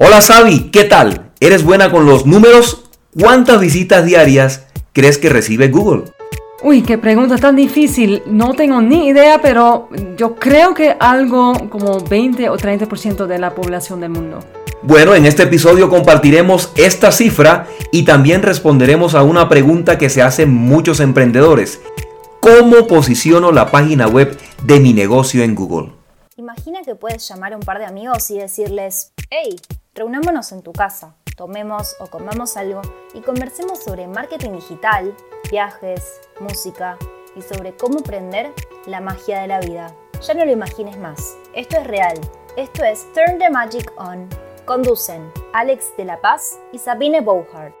Hola Sabi, ¿qué tal? ¿Eres buena con los números? ¿Cuántas visitas diarias crees que recibe Google? Uy, qué pregunta tan difícil. No tengo ni idea, pero yo creo que algo como 20 o 30% de la población del mundo. Bueno, en este episodio compartiremos esta cifra y también responderemos a una pregunta que se hacen muchos emprendedores. ¿Cómo posiciono la página web de mi negocio en Google? Imagina que puedes llamar a un par de amigos y decirles, hey, reunámonos en tu casa, tomemos o comamos algo y conversemos sobre marketing digital, viajes, música y sobre cómo prender la magia de la vida. Ya no lo imagines más, esto es real, esto es Turn the Magic On. Conducen Alex de la Paz y Sabine Bouhart.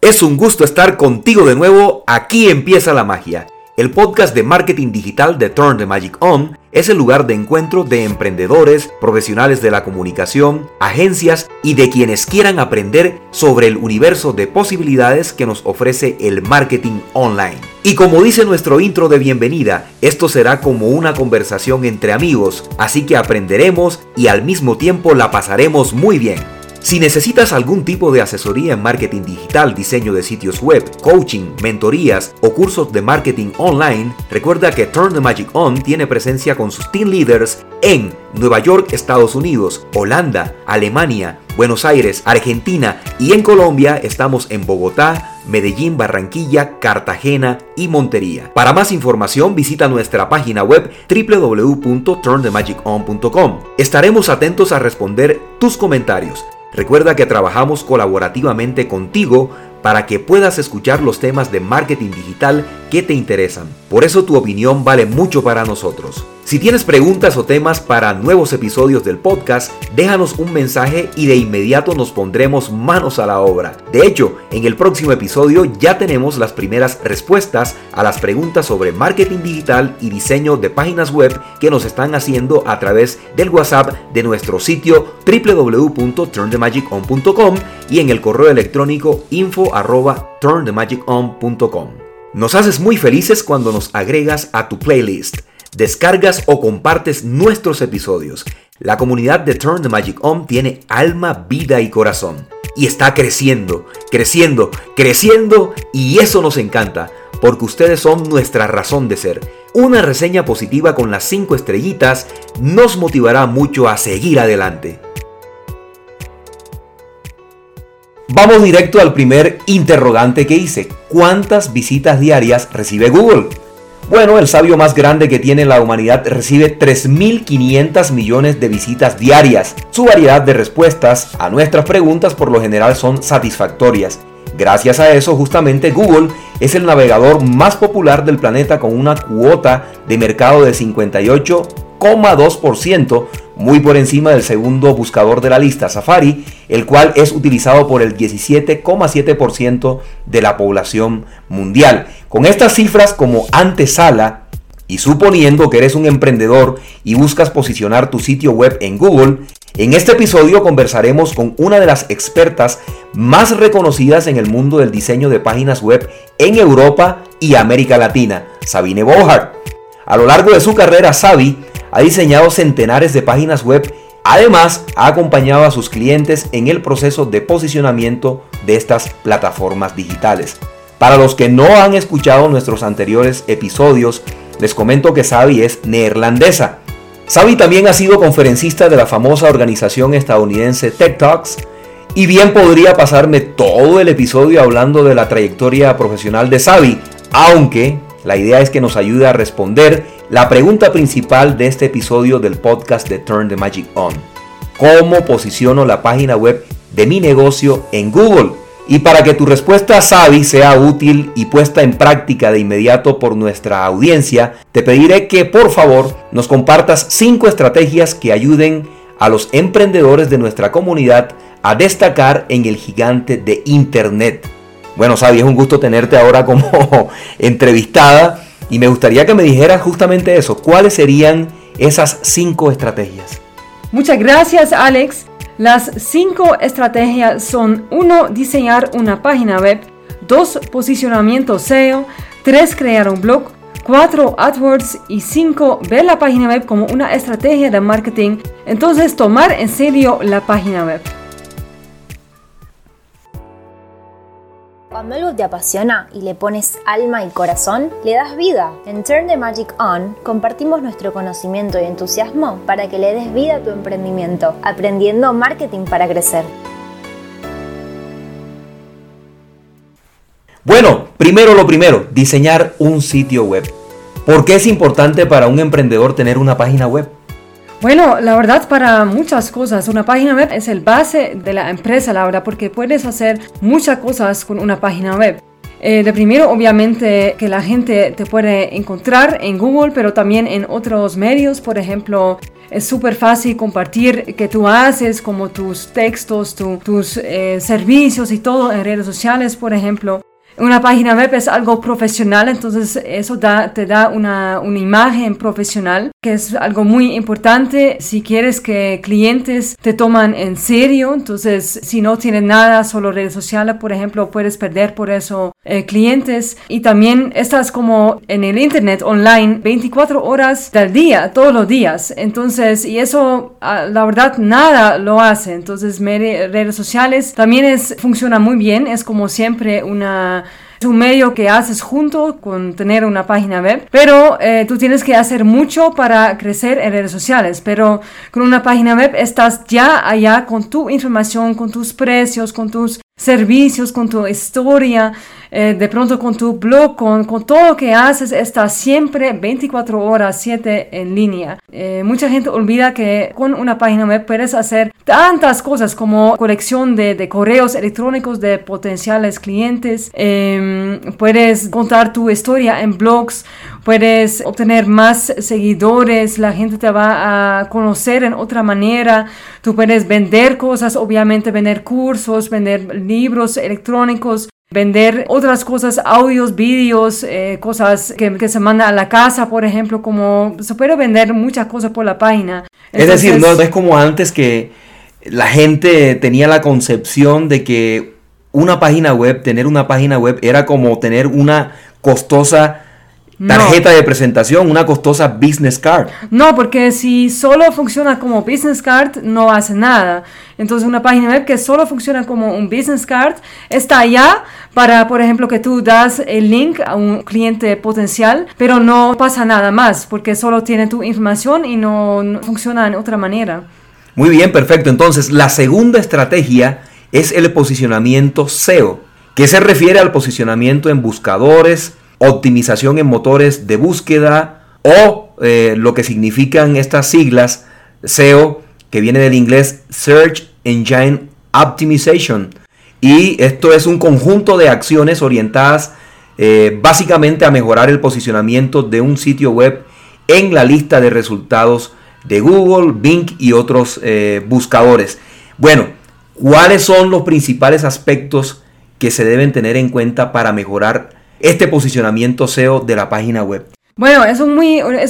Es un gusto estar contigo de nuevo, aquí empieza la magia. El podcast de marketing digital de Turn the Magic On es el lugar de encuentro de emprendedores, profesionales de la comunicación, agencias y de quienes quieran aprender sobre el universo de posibilidades que nos ofrece el marketing online. Y como dice nuestro intro de bienvenida, esto será como una conversación entre amigos, así que aprenderemos y al mismo tiempo la pasaremos muy bien. Si necesitas algún tipo de asesoría en marketing digital, diseño de sitios web, coaching, mentorías o cursos de marketing online, recuerda que Turn the Magic On tiene presencia con sus team leaders en Nueva York, Estados Unidos, Holanda, Alemania, Buenos Aires, Argentina y en Colombia estamos en Bogotá, Medellín, Barranquilla, Cartagena y Montería. Para más información visita nuestra página web www.turnthemagic.on.com. Estaremos atentos a responder tus comentarios. Recuerda que trabajamos colaborativamente contigo para que puedas escuchar los temas de marketing digital que te interesan. Por eso tu opinión vale mucho para nosotros. Si tienes preguntas o temas para nuevos episodios del podcast, déjanos un mensaje y de inmediato nos pondremos manos a la obra. De hecho, en el próximo episodio ya tenemos las primeras respuestas a las preguntas sobre marketing digital y diseño de páginas web que nos están haciendo a través del WhatsApp de nuestro sitio www.turnthemagic.com y en el correo electrónico info@turnthemagic.com. Nos haces muy felices cuando nos agregas a tu playlist descargas o compartes nuestros episodios. La comunidad de Turn the Magic On tiene alma, vida y corazón. Y está creciendo, creciendo, creciendo y eso nos encanta, porque ustedes son nuestra razón de ser. Una reseña positiva con las 5 estrellitas nos motivará mucho a seguir adelante. Vamos directo al primer interrogante que hice. ¿Cuántas visitas diarias recibe Google? Bueno, el sabio más grande que tiene la humanidad recibe 3.500 millones de visitas diarias. Su variedad de respuestas a nuestras preguntas por lo general son satisfactorias. Gracias a eso, justamente Google es el navegador más popular del planeta con una cuota de mercado de 58,2%, muy por encima del segundo buscador de la lista, Safari, el cual es utilizado por el 17,7% de la población mundial. Con estas cifras como antesala, y suponiendo que eres un emprendedor y buscas posicionar tu sitio web en Google, en este episodio conversaremos con una de las expertas más reconocidas en el mundo del diseño de páginas web en Europa y América Latina, Sabine Bohart. A lo largo de su carrera, Sabi ha diseñado centenares de páginas web. Además, ha acompañado a sus clientes en el proceso de posicionamiento de estas plataformas digitales. Para los que no han escuchado nuestros anteriores episodios, les comento que Sabi es neerlandesa. Sabi también ha sido conferencista de la famosa organización estadounidense Tech Talks y bien podría pasarme todo el episodio hablando de la trayectoria profesional de Sabi, aunque la idea es que nos ayude a responder la pregunta principal de este episodio del podcast de Turn the Magic On. ¿Cómo posiciono la página web de mi negocio en Google? Y para que tu respuesta Sabi sea útil y puesta en práctica de inmediato por nuestra audiencia, te pediré que por favor nos compartas 5 estrategias que ayuden a los emprendedores de nuestra comunidad a destacar en el gigante de Internet. Bueno, Sabi, es un gusto tenerte ahora como entrevistada y me gustaría que me dijeras justamente eso. ¿Cuáles serían esas cinco estrategias? Muchas gracias, Alex. Las cinco estrategias son 1. Diseñar una página web. 2. Posicionamiento SEO. 3. Crear un blog. 4 AdWords y 5 ver la página web como una estrategia de marketing. Entonces tomar en serio la página web. Cuando algo te apasiona y le pones alma y corazón, le das vida. En Turn the Magic On compartimos nuestro conocimiento y entusiasmo para que le des vida a tu emprendimiento, aprendiendo marketing para crecer. Bueno, primero lo primero, diseñar un sitio web. ¿Por qué es importante para un emprendedor tener una página web? Bueno, la verdad para muchas cosas, una página web es el base de la empresa, la verdad, porque puedes hacer muchas cosas con una página web. Eh, de primero, obviamente, que la gente te puede encontrar en Google, pero también en otros medios. Por ejemplo, es súper fácil compartir que tú haces, como tus textos, tus eh, servicios y todo en redes sociales, por ejemplo. Una página web es algo profesional, entonces eso da, te da una, una, imagen profesional, que es algo muy importante si quieres que clientes te toman en serio. Entonces, si no tienes nada, solo redes sociales, por ejemplo, puedes perder por eso eh, clientes. Y también estás como en el Internet online 24 horas del día, todos los días. Entonces, y eso, ah, la verdad, nada lo hace. Entonces, redes sociales también es, funciona muy bien, es como siempre una es un medio que haces junto con tener una página web, pero eh, tú tienes que hacer mucho para crecer en redes sociales, pero con una página web estás ya allá con tu información, con tus precios, con tus servicios, con tu historia, eh, de pronto con tu blog, con, con, todo lo que haces, estás siempre 24 horas, 7 en línea. Eh, mucha gente olvida que con una página web puedes hacer tantas cosas como colección de, de correos electrónicos de potenciales clientes, em, puedes contar tu historia en blogs, puedes obtener más seguidores, la gente te va a conocer en otra manera, tú puedes vender cosas, obviamente vender cursos, vender libros electrónicos, vender otras cosas, audios, vídeos, eh, cosas que, que, se mandan a la casa, por ejemplo, como se puede vender muchas cosas por la página. es decir, no, es como antes que la gente tenía la concepción de que una página web, tener una página web era como tener una costosa tarjeta de presentación, una costosa business card. No, porque si solo funciona como business card, no hace nada. Entonces, una página web que solo funciona como un business card está allá para, por ejemplo, que tú das el link a un cliente potencial, pero no pasa nada más, porque solo tiene tu información y no, no funciona de otra manera. Muy bien, perfecto. Entonces, la segunda estrategia es el posicionamiento SEO, que se refiere al posicionamiento en buscadores, optimización en motores de búsqueda o eh, lo que significan estas siglas SEO, que viene del inglés Search Engine Optimization. Y esto es un conjunto de acciones orientadas eh, básicamente a mejorar el posicionamiento de un sitio web en la lista de resultados de Google, Bing y otros eh, buscadores. Bueno, ¿cuáles son los principales aspectos que se deben tener en cuenta para mejorar este posicionamiento SEO de la página web? Bueno, es,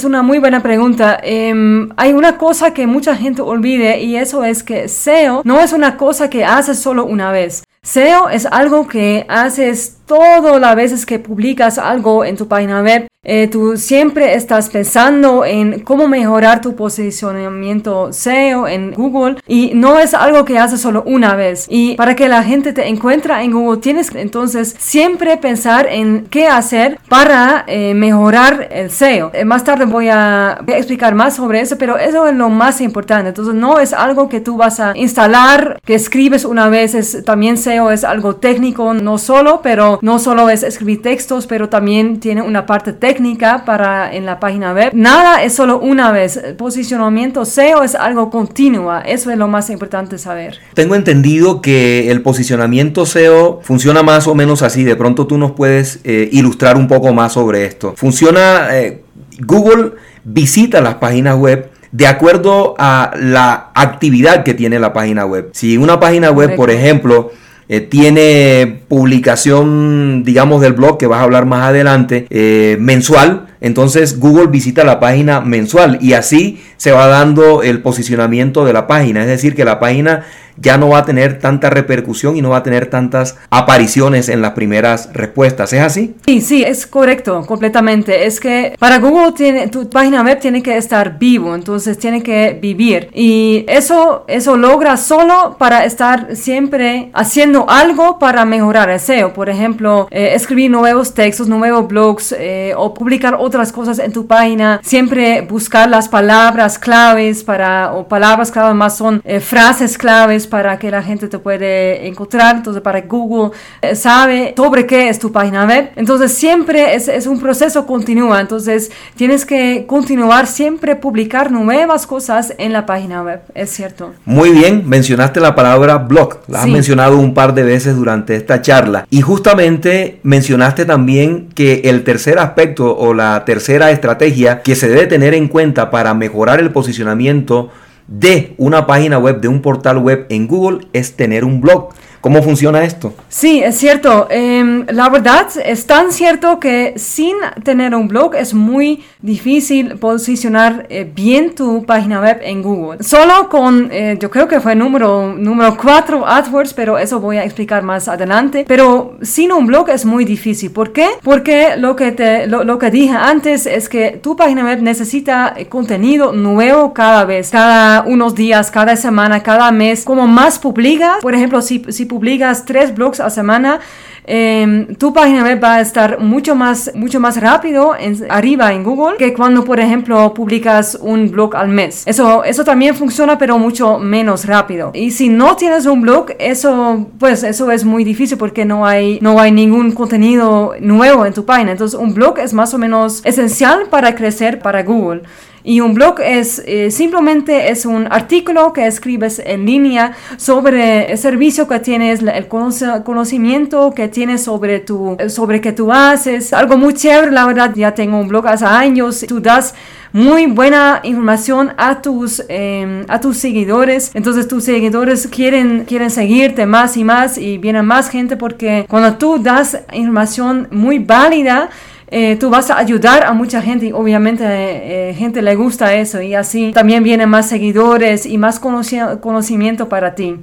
una muy buena pregunta. Em, hay una cosa que mucha gente olvide y eso es que SEO no es una cosa que haces solo una vez. SEO es algo que haces todas las veces que publicas algo en tu página web. Eh, tú siempre estás pensando en cómo mejorar tu posicionamiento SEO en Google y no es algo que haces solo una vez. Y para que la gente te encuentre en Google tienes entonces siempre pensar en qué hacer para eh, mejorar el SEO. Eh, más tarde voy a, voy a, explicar más sobre eso, pero eso es lo más importante. Entonces no es algo que tú vas a instalar, que escribes una vez. Es, también SEO es algo técnico, no solo, pero no solo es escribir textos, pero también tiene una parte técnica para en la página web. Nada es solo una vez. Posicionamiento SEO es algo continuo. Eso es lo más importante saber. Tengo entendido que el posicionamiento SEO funciona más o menos así. De pronto tú nos puedes eh, ilustrar un poco más sobre esto. Funciona, eh, Google visita las páginas web de acuerdo a la actividad que tiene la página web. Si una página web, por ejemplo, eh, tiene publicación, digamos, del blog, que vas a hablar más adelante, eh, mensual. entonces Google visita la página mensual y así se va dando el posicionamiento de la página. Es decir, que la página ya no va a tener tanta repercusión y no va a tener tantas apariciones en las primeras respuestas. ¿Es así? Sí, sí, es correcto, completamente. Es que para Google tiene, tu página web tiene que estar vivo, entonces tiene que vivir. Y eso, eso logra solo para estar siempre haciendo algo para mejorar el SEO. Por ejemplo, eh, escribir nuevos textos, nuevos blogs eh, o publicar otras cosas en tu página. Siempre buscar las palabras claves para, o palabras claves más son eh, frases claves para que la gente te puede encontrar, entonces para que Google eh, sabe sobre qué es tu página web. Entonces siempre es, es un proceso continuo, entonces tienes que continuar siempre publicar nuevas cosas en la página web, es cierto. Muy bien, mencionaste la palabra blog, la has mencionado un par de veces durante esta charla y justamente mencionaste también que el tercer aspecto o la tercera estrategia que se debe tener en cuenta para mejorar el posicionamiento de una página web, de un portal web en Google es tener un blog. ¿Cómo funciona esto? Sí, es cierto. Em, la verdad es tan cierto que sin tener un blog es muy difícil posicionar eh, bien tu página web en Google. Solo con, eh, yo creo que fue número, número 4 AdWords, pero eso voy a explicar más adelante. Pero sin un blog es muy difícil. ¿Por qué? Porque lo que, te, lo, que dije antes es que tu página web necesita eh, contenido nuevo cada vez, cada unos días, cada semana, cada mes. Como más publicas, por ejemplo, si, si publicas tres blogs a semana, em, tu página web va a estar mucho más, mucho más rápido en, arriba en Google que cuando, por ejemplo, publicas un blog al mes. Eso, eso también funciona, pero mucho menos rápido. Y si no tienes un blog, eso, pues, eso es muy difícil porque no hay, no hay ningún contenido nuevo en tu página. Entonces, un blog es más o menos esencial para crecer para Google. Y un blog es eh, simplemente es un artículo que escribes en línea sobre el servicio que tienes, el conocimiento que tienes sobre tu, sobre que tú haces. Algo muy chévere, la verdad, ya tengo un blog hace años. Tú das muy buena información a tus, em, a tus seguidores. Entonces tus seguidores quieren, quieren seguirte más y más y viene más gente porque cuando tú das información muy válida, eh, tú vas a ayudar a mucha gente y obviamente eh, gente le gusta eso y así también vienen más seguidores y más conocimiento para ti.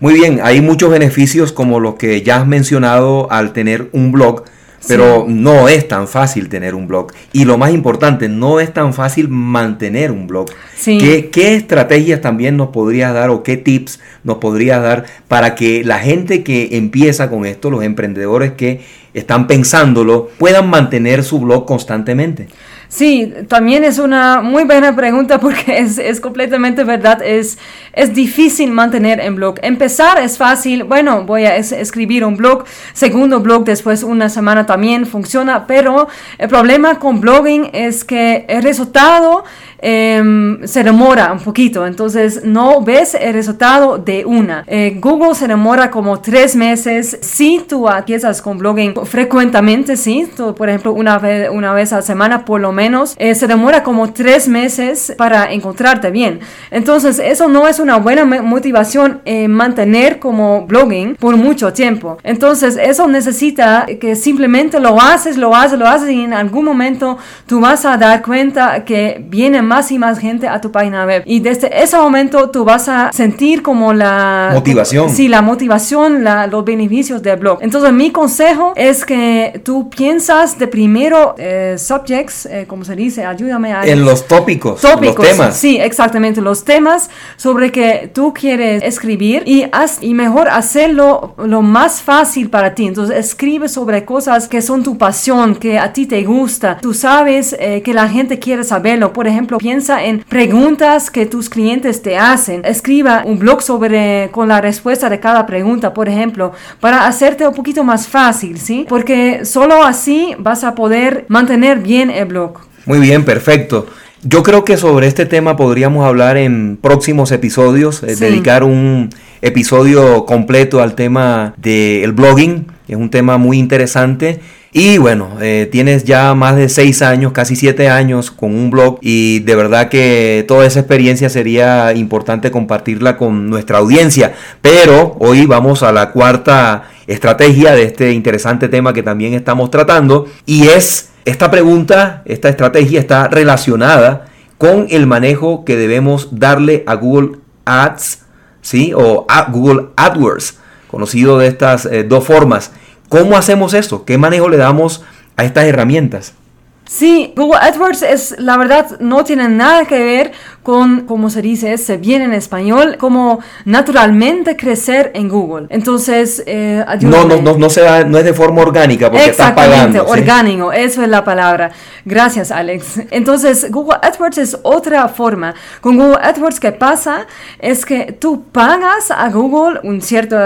Muy bien, hay muchos beneficios como los que ya has mencionado al tener un blog pero no es tan fácil tener un blog. Y lo más importante, no es tan fácil mantener un blog. ¿Qué, ¿Qué, estrategias también nos podrías dar o qué tips nos podrías dar para que la gente que empieza con esto, los emprendedores que están pensándolo, puedan mantener su blog constantemente? Sí, también es una muy buena pregunta porque es, es, completamente verdad. Es, es difícil mantener en blog. Empezar es fácil. Bueno, voy a escribir un blog. Segundo blog después una semana también funciona. Pero el problema con blogging es que el resultado Em, se demora un poquito, entonces no ves el resultado de una. Eh, Google se demora como tres meses si tú empiezas con blogging frecuentemente, sí, por ejemplo una vez, una vez a semana por lo menos, eh, se demora como tres meses para encontrarte bien. Entonces eso no es una buena motivación eh, mantener como blogging por mucho tiempo. Entonces eso necesita que simplemente lo haces, lo haces, lo haces y en algún momento tú vas a dar cuenta que viene más y más gente a tu página web. Y desde ese momento tú vas a sentir como la motivación. Sí, la motivación, la, los beneficios del blog. Entonces mi consejo es que tú piensas de primero eh, subjects, eh, como se dice, ayúdame a... En los tópicos, tópicos, los temas. Sí, exactamente, los temas sobre que tú quieres escribir y, haz, y mejor hacerlo lo más fácil para ti. Entonces escribe sobre cosas que son tu pasión, que a ti te gusta. Tú sabes eh, que la gente quiere saberlo. Por ejemplo, piensa en preguntas que tus clientes te hacen. Escriba un blog sobre con la respuesta de cada pregunta, por ejemplo, para hacerte un poquito más fácil, ¿sí? Porque solo así vas a poder mantener bien el blog. Muy bien, perfecto. Yo creo que sobre este tema podríamos hablar en próximos episodios, eh, dedicar un episodio completo al tema del blogging. Es un tema muy interesante y bueno, eh, tienes ya más de seis años, casi siete años con un blog y de verdad que toda esa experiencia sería importante compartirla con nuestra audiencia. Pero hoy vamos a la cuarta estrategia de este interesante tema que también estamos tratando y es Esta pregunta, esta estrategia está relacionada con el manejo que debemos darle a Google Ads, ¿sí? O a Google AdWords, conocido de estas eh, dos formas. ¿Cómo hacemos eso? ¿Qué manejo le damos a estas herramientas? Sí, Google AdWords es, la verdad, no tiene nada que ver con, como se dice, se viene en español, como naturalmente crecer en Google. Entonces, eh, no, no, no, no, se da, no es de forma orgánica porque estás pagando. orgánico, eso es la palabra. Gracias, Alex. Entonces, Google AdWords es otra forma. Con Google AdWords, ¿qué pasa? Es que tú pagas a Google un cierto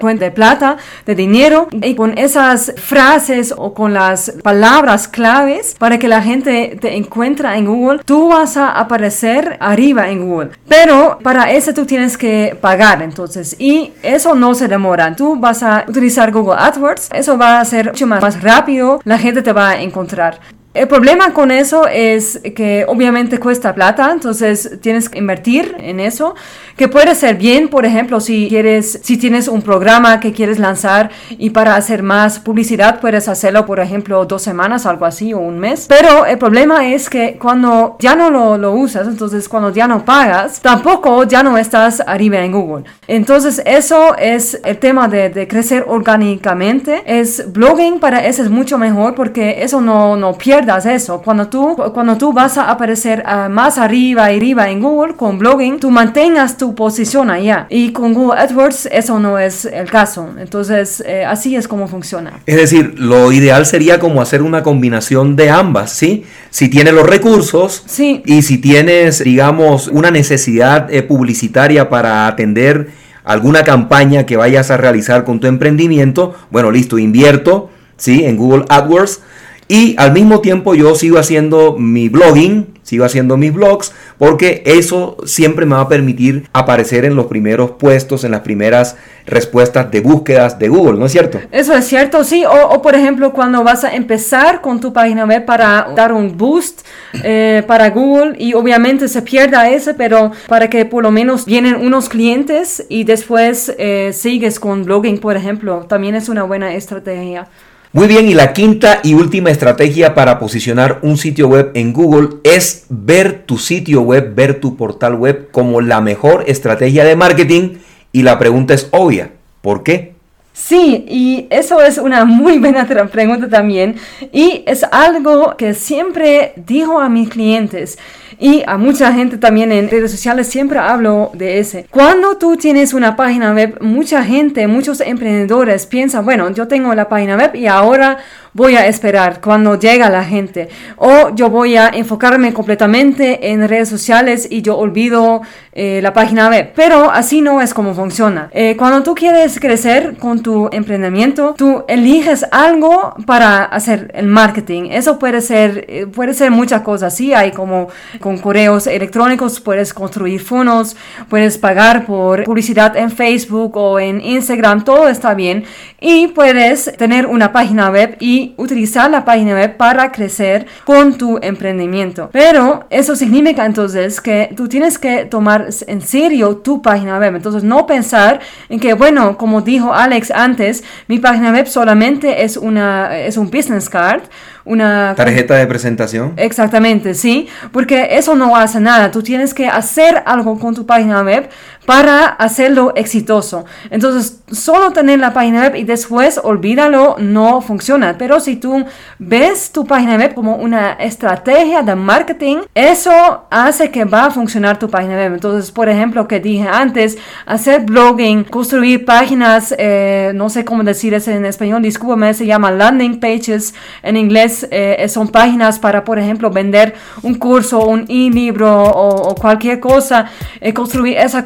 cuenta de plata, de dinero, y con esas frases o con las palabras claves para que la gente te encuentre en Google, tú vas a aparecer arriba en Google. Pero para eso tú tienes que pagar entonces y eso no se demora. Tú vas a utilizar Google AdWords, eso va a ser mucho más, más rápido, la gente te va a encontrar. El problema con eso es que obviamente cuesta plata, entonces tienes que invertir en eso, que puede ser bien, por ejemplo, si quieres, si tienes un programa que quieres lanzar y para hacer más publicidad puedes hacerlo, por ejemplo, dos semanas, algo así, o un mes. Pero el problema es que cuando ya no lo, lo usas, entonces cuando ya no pagas, tampoco ya no estás arriba en Google. Entonces eso es el tema de, de crecer orgánicamente. Es blogging para eso es mucho mejor porque eso no, no pierde eso. Cuando tú, cuando tú vas a aparecer ah, más arriba y arriba en Google con blogging, tú mantengas tu posición allá. Y con Google AdWords eso no es el caso. Entonces, eh, así es como funciona. Es decir, lo ideal sería como hacer una combinación de ambas, ¿sí? Si tienes los recursos sí. y si tienes, digamos, una necesidad eh, publicitaria para atender alguna campaña que vayas a realizar con tu emprendimiento, bueno, listo, invierto, ¿sí? En Google AdWords y al mismo tiempo yo sigo haciendo mi blogging, sigo haciendo mis blogs, porque eso siempre me va a permitir aparecer en los primeros puestos, en las primeras respuestas de búsquedas de Google, ¿no es cierto? Eso es cierto, sí. O, por ejemplo, cuando vas a empezar con tu página web para dar un boost eh, para Google y obviamente se pierda ese, pero para que por lo menos vienen unos clientes y después eh, sigues con blogging, por ejemplo, también es una buena estrategia. Muy bien, y la quinta y última estrategia para posicionar un sitio web en Google es ver tu sitio web, ver tu portal web como la mejor estrategia de marketing. Y la pregunta es obvia, ¿por qué? Sí, y eso es una muy buena pregunta también. Y es algo que siempre digo a mis clientes y a mucha gente también en redes sociales siempre hablo de ese. Cuando tú tienes una página web, mucha gente, muchos emprendedores piensan, bueno, yo tengo la página web y ahora voy a esperar cuando llega la gente o yo voy a enfocarme completamente en redes sociales y yo olvido eh, la página web. Pero así no es como funciona. Eh, cuando tú quieres crecer con tu emprendimiento, tú eliges algo para hacer el marketing. Eso puede ser, eh, puede ser muchas cosas. Sí, hay como con correos electrónicos, puedes construir funnels, puedes pagar por publicidad en Facebook o en Instagram, todo está bien. Y puedes tener una página web y utilizar la página web para crecer con tu emprendimiento. Pero eso significa entonces que tú tienes que tomar en serio tu página web. Entonces no pensar en que, bueno, como dijo Alex antes, mi página web solamente es, una, es un business card una tarjeta de presentación. Exactamente, sí, porque eso no hace nada. Tú tienes que hacer algo con tu página web para hacerlo exitoso. Entonces, solo tener la página web y después olvídalo no funciona. Pero si tú ves tu página web como una estrategia de marketing, eso hace que va a funcionar tu página web. Entonces, por ejemplo, que dije antes, hacer blogging, construir páginas, eh, no sé cómo decir eso en español, discúlpame, se llama landing pages en inglés eh, son páginas para, por ejemplo, vender un curso, un e-libro o, cualquier cosa, eh, construir esas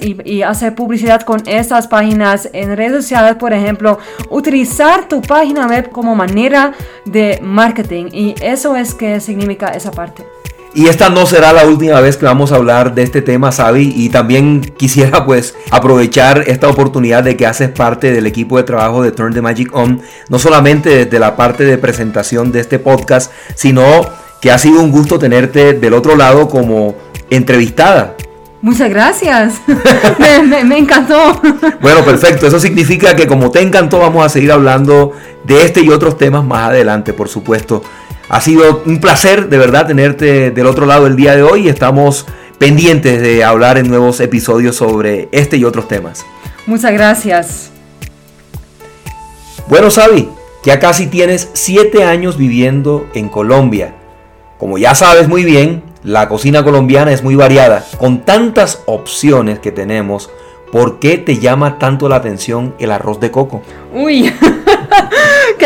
y, hacer publicidad con esas páginas en redes sociales, por ejemplo, utilizar tu página web como manera de marketing y eso es que significa esa parte. Y esta no será la última vez que vamos a hablar de este tema, Sabi. Y también quisiera pues aprovechar esta oportunidad de que haces parte del equipo de trabajo de Turn the Magic On. No solamente desde la parte de presentación de este podcast, sino que ha sido un gusto tenerte del otro lado como entrevistada. Muchas gracias. me, me, encantó. bueno, perfecto. Eso significa que como te encantó, vamos a seguir hablando de este y otros temas más adelante, por supuesto. Ha sido un placer de verdad tenerte del otro lado el día de hoy. Estamos pendientes de hablar en nuevos episodios sobre este y otros temas. Muchas gracias. Bueno, Sabi, ya casi tienes 7 años viviendo en Colombia. Como ya sabes muy bien, la cocina colombiana es muy variada. Con tantas opciones que tenemos, ¿por qué te llama tanto la atención el arroz de coco? Uy,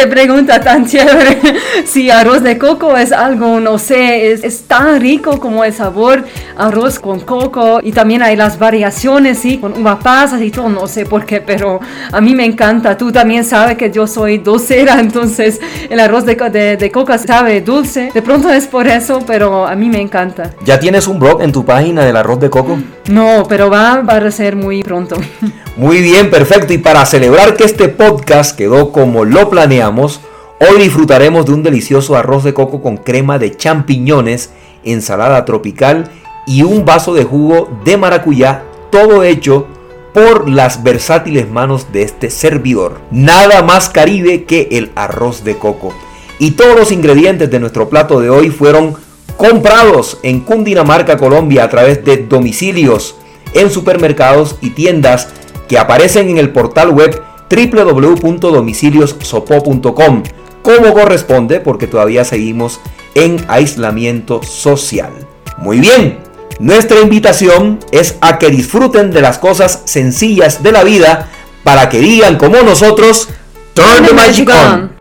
qué pregunta tan chévere. Si arroz de coco es algo, no sé, es, tan rico como el sabor arroz con coco y también hay las variaciones, sí, con uva pasas y todo, no sé por qué, pero a mí me encanta. Tú también sabes que yo soy dulcera, entonces el arroz de, de, de coco sabe dulce. De pronto es por eso, pero a mí me encanta. ¿Ya tienes un blog en tu página del arroz de coco? No, pero va, va a ser muy pronto. Muy bien, perfecto. Y para celebrar que este podcast quedó como lo planeamos, hoy disfrutaremos de un delicioso arroz de coco con crema de champiñones, ensalada tropical y un vaso de jugo de maracuyá, todo hecho por las versátiles manos de este servidor. Nada más caribe que el arroz de coco. Y todos los ingredientes de nuestro plato de hoy fueron comprados en Cundinamarca, Colombia, a través de domicilios en supermercados y tiendas que aparecen en el portal web www.domiciliossopo.com, como corresponde porque todavía seguimos en aislamiento social. Muy bien, nuestra invitación es a que disfruten de las cosas sencillas de la vida para que digan como nosotros, Turn the Magic On.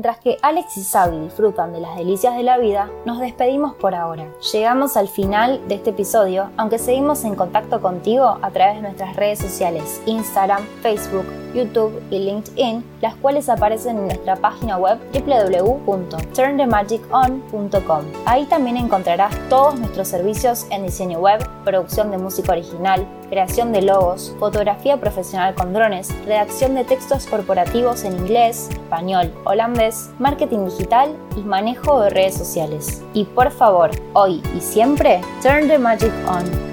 Mientras que Alex y Sabi disfrutan de las delicias de la vida, nos despedimos por ahora. Llegamos al final de este episodio, aunque seguimos en contacto contigo a través de nuestras redes sociales, Instagram, Facebook, YouTube y LinkedIn, las cuales aparecen en nuestra página web www.turnthemagicon.com. Ahí también encontrarás todos nuestros servicios en diseño web, producción de música original, creación de logos, fotografía profesional con drones, redacción de textos corporativos en inglés, español, holandés, marketing digital y manejo de redes sociales. Y por favor, hoy y siempre, turn the magic on.